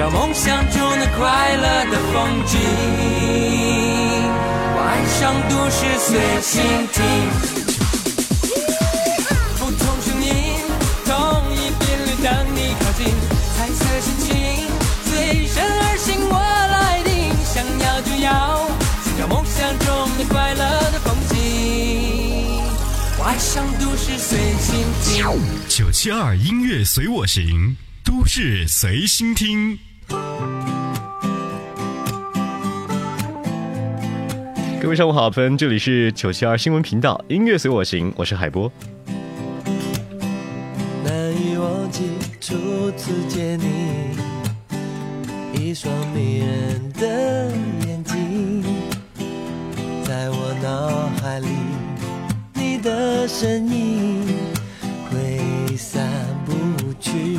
找梦想中的快乐的风景。我爱上都市随心听，不同声音，同一频率，等你靠近，彩色心情随身而行，我来定，想要就要寻找梦想中的快乐的风景。我爱上都市随心听。九七二音乐随我行，都市随心听。各位上午好，朋友，这里是九七二新闻频道，音乐随我行，我是海波。难以忘记初次见你，一双迷人的眼睛，在我脑海里，你的身影挥散不去。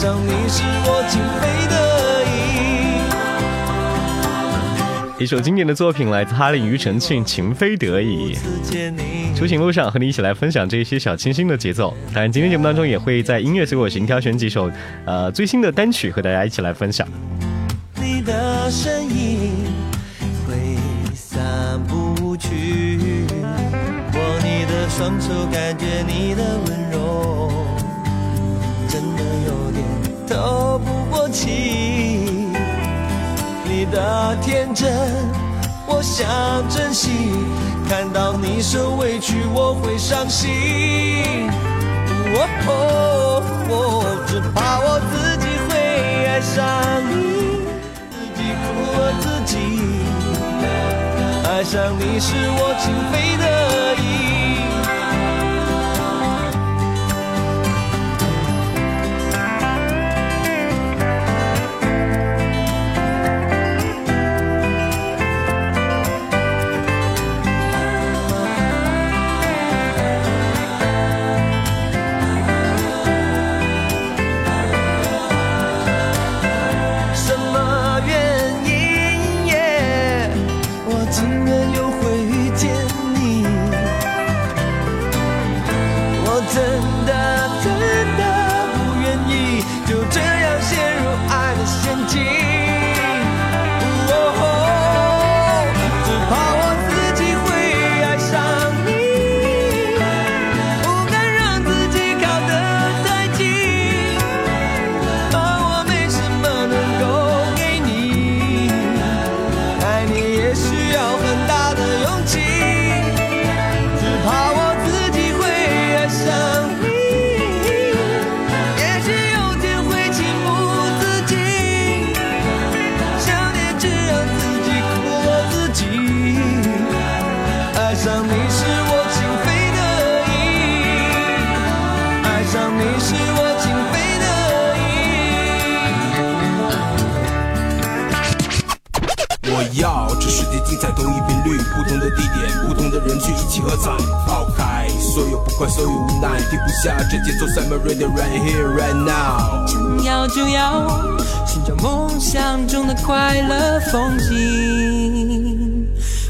上你是我情非得已。一首经典的作品来自哈林庾澄庆《情非得已》。出行路上和你一起来分享这些小清新的节奏。当然，今天节目当中也会在音乐随我行挑选几首呃最新的单曲和大家一起来分享。你的身影挥散不去，握你的双手，感觉你的温柔，不过气。你的天真，我想珍惜，看到你受委屈，我会伤心。哦哦哦，只怕我自己会爱上你。自己苦了自己，爱上你是我情非得已。所无奈，停不下这节奏，Summer Radio right here right now。想要就要寻找梦想中的快乐风景。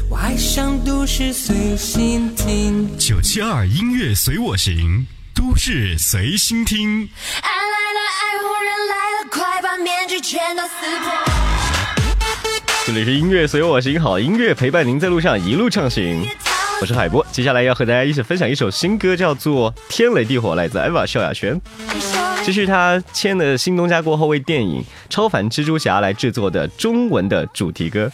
我爱上都市随心听。九七二音乐随我行，都市随心听。爱来了，爱忽然来了，快把面具全都撕破。这里是音乐随我行，好音乐陪伴您在路上一路畅行。我是海波，接下来要和大家一起分享一首新歌，叫做《天雷地火》，来自 EVA 萧亚轩。这是他签了新东家过后为电影《超凡蜘蛛侠》来制作的中文的主题歌。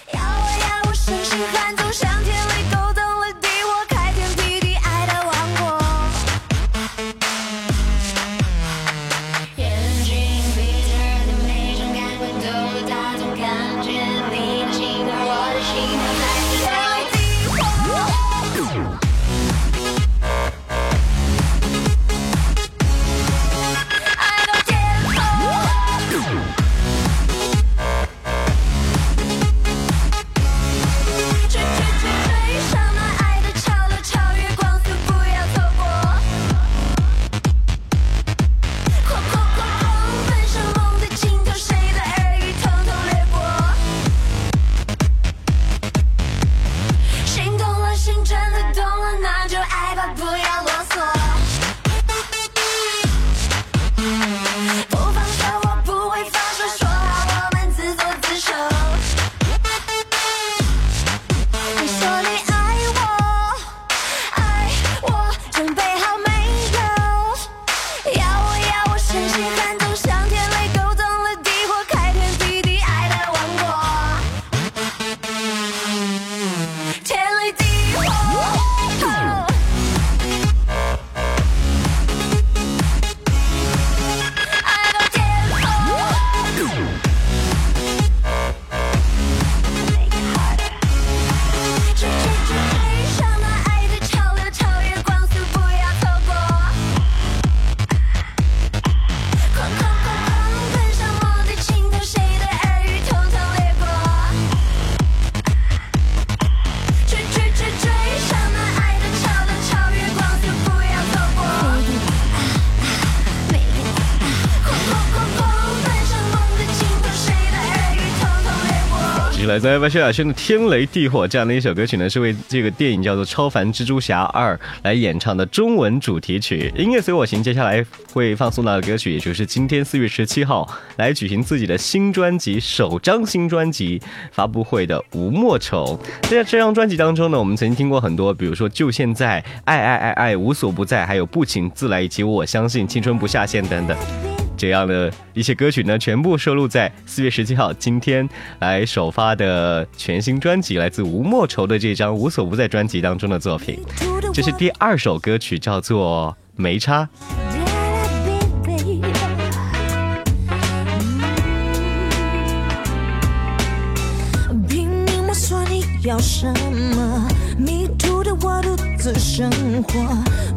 来自艾薇亚轩的《天雷地火》这样的一首歌曲呢，是为这个电影叫做《超凡蜘蛛侠二》来演唱的中文主题曲。音乐随我行，接下来会放送到的歌曲，也就是今天四月十七号来举行自己的新专辑首张新专辑发布会的吴莫愁。在这张专辑当中呢，我们曾经听过很多，比如说《就现在》《爱爱爱爱》《无所不在》，还有《不请自来》以及《我相信青春不下线》等等。这样的一些歌曲呢，全部收录在四月十七号今天来首发的全新专辑，来自吴莫愁的这张《无所不在》专辑当中的作品。这是第二首歌曲，叫做《没差》。拼命摸索你要什么，迷途的我独自生活，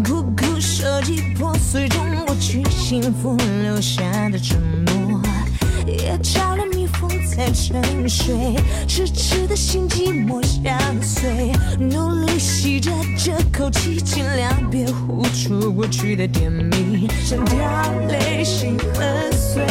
苦苦设计破碎中我去幸福留下的承诺，也找了蜜蜂在沉睡，痴痴的心寂寞相随，努力吸着这口气，尽量别呼出过去的甜蜜，像掉泪心很碎，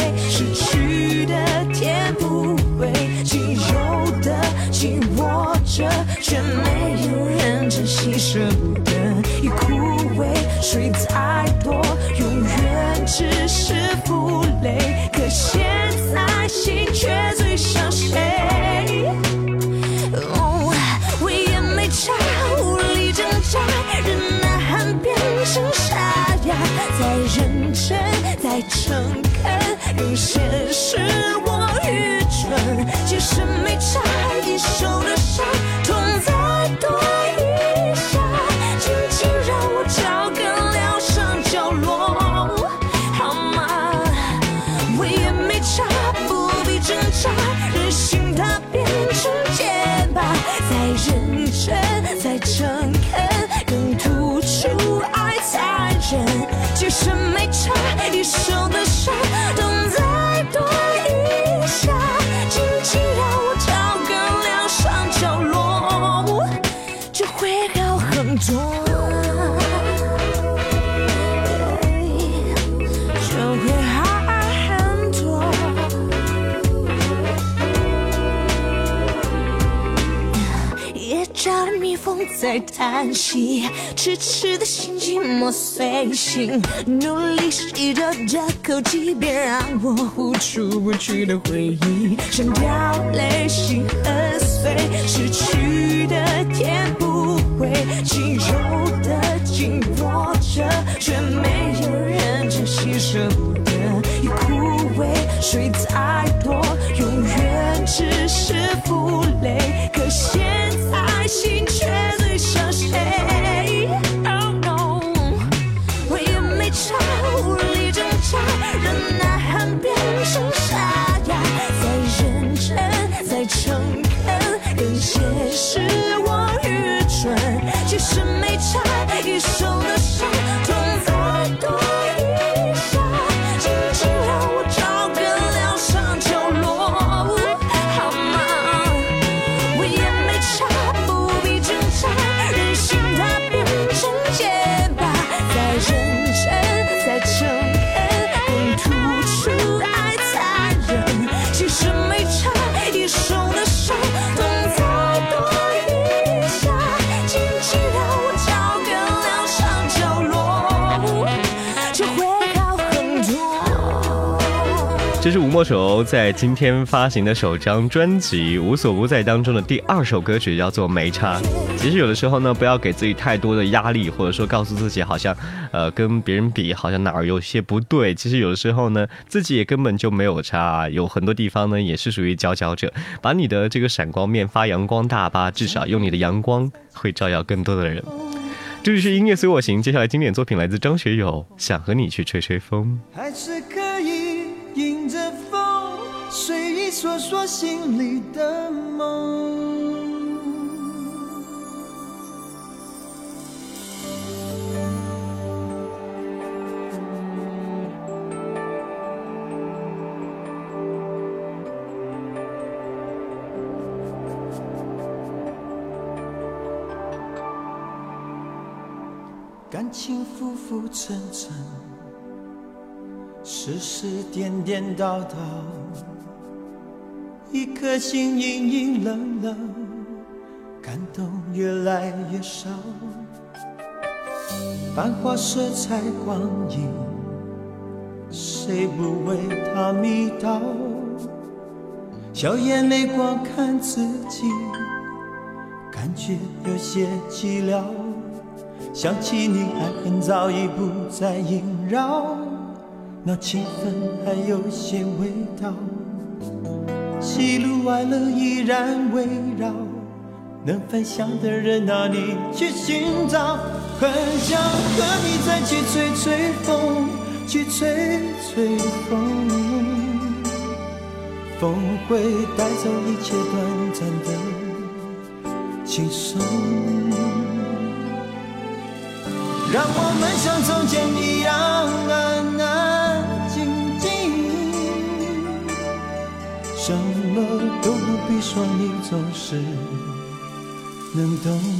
风在叹息，痴痴的心寂寞随行，努力吸着这口气，别让我呼出不去的回忆，想掉泪心很碎，失去的填不会，轻柔的紧握着，却没有人珍惜，舍不得已枯萎，水再多，永远只是负累。可现在心却最伤谁这是吴莫愁在今天发行的首张专辑《无所不在》当中的第二首歌曲，叫做《没差》。其实有的时候呢，不要给自己太多的压力，或者说告诉自己好像，呃，跟别人比好像哪儿有些不对。其实有的时候呢，自己也根本就没有差，有很多地方呢也是属于佼佼者。把你的这个闪光面发扬光大吧，至少用你的阳光会照耀更多的人。这里是音乐随我行，接下来经典作品来自张学友，《想和你去吹吹风》。还是迎着风，随意说说心里的梦。感情浮浮沉沉。世事颠颠倒倒，一颗心隐隐冷冷，感动越来越少。繁华色彩光影，谁不为它迷倒？笑眼泪光看自己，感觉有些寂寥。想起你，爱恨早已不再萦绕，那气氛还有些味道。喜怒哀乐依然围绕，能分享的人哪里去寻找？很想和你再去吹吹风，去吹吹风，风会带走一切短暂的轻松。让我们像从前一样都不必说，你总是能懂。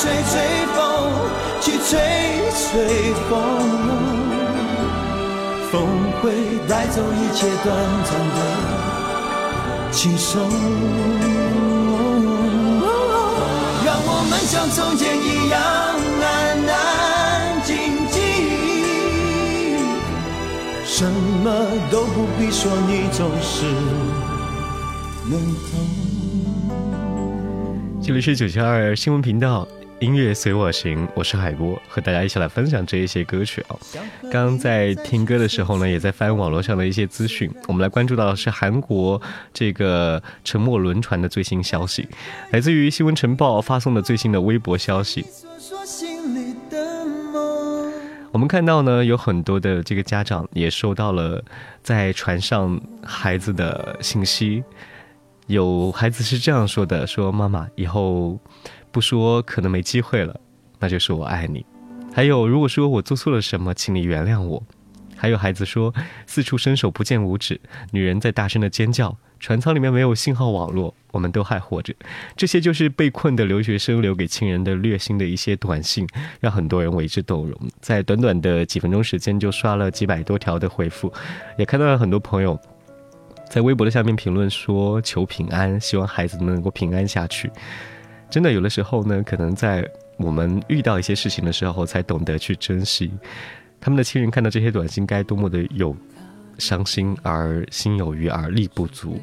吹吹风，去吹吹风，风会带走一切短暂的轻松。让我们像从前一样安安静静，什么都不必说，你总是能懂。这里是九七二新闻频道，音乐随我行，我是海波，和大家一起来分享这一些歌曲啊。刚刚在听歌的时候呢，也在翻网络上的一些资讯，我们来关注到的是韩国这个沉没轮船的最新消息，来自于新闻晨报发送的最新的微博消息。我们看到呢，有很多的这个家长也收到了在船上孩子的信息。有孩子是这样说的：“说妈妈以后不说可能没机会了，那就是我爱你。还有，如果说我做错了什么，请你原谅我。还有孩子说，四处伸手不见五指，女人在大声的尖叫，船舱里面没有信号网络，我们都还活着。这些就是被困的留学生留给亲人的虐心的一些短信，让很多人为之动容。在短短的几分钟时间，就刷了几百多条的回复，也看到了很多朋友。”在微博的下面评论说求平安，希望孩子们能够平安下去。真的，有的时候呢，可能在我们遇到一些事情的时候，才懂得去珍惜。他们的亲人看到这些短信，该多么的有伤心，而心有余而力不足。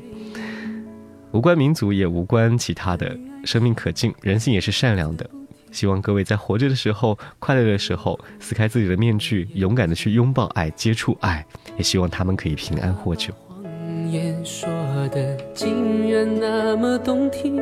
无关民族，也无关其他的，生命可敬，人性也是善良的。希望各位在活着的时候，快乐的时候，撕开自己的面具，勇敢的去拥抱爱，接触爱。也希望他们可以平安获救。谎言说的竟然那么动听，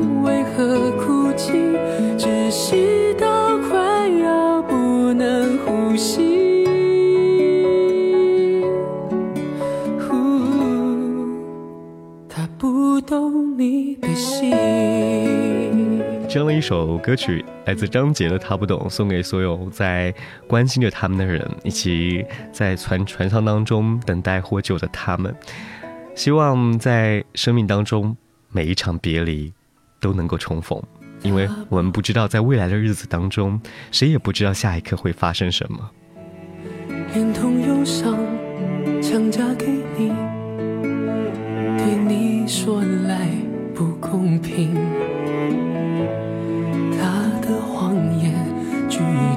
一首歌曲来自张杰的《他不懂》，送给所有在关心着他们的人，以及在船船舱当中等待获救的他们。希望在生命当中每一场别离都能够重逢，因为我们不知道在未来的日子当中，谁也不知道下一刻会发生什么。连同忧伤强加给你，对你说来不公平。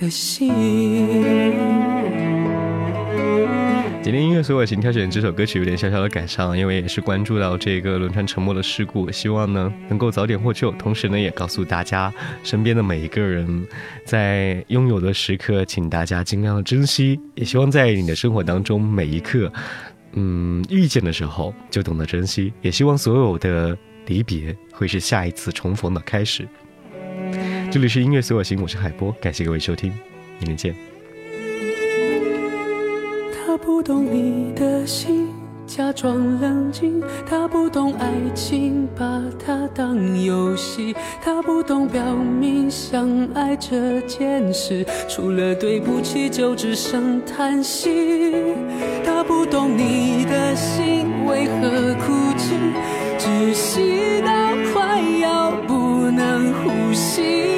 的心。今天音乐所有请挑选这首歌曲有点小小的感伤，因为也是关注到这个轮船沉没的事故，希望呢能够早点获救，同时呢也告诉大家身边的每一个人，在拥有的时刻，请大家尽量珍惜，也希望在你的生活当中每一刻，嗯，遇见的时候就懂得珍惜，也希望所有的离别会是下一次重逢的开始。这里是音乐所有行，我是海波，感谢各位收听，明天见。他不懂你的心，假装冷静。他不懂爱情，把它当游戏。他不懂表明相爱这件事，除了对不起就只剩叹息。他不懂你的心为何哭泣，窒息到快要不能呼吸。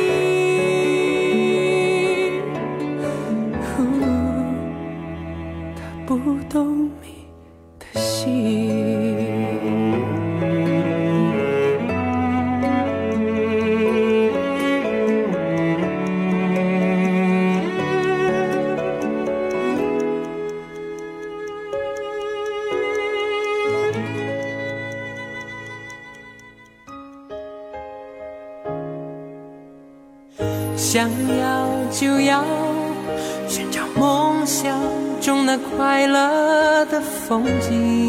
风景。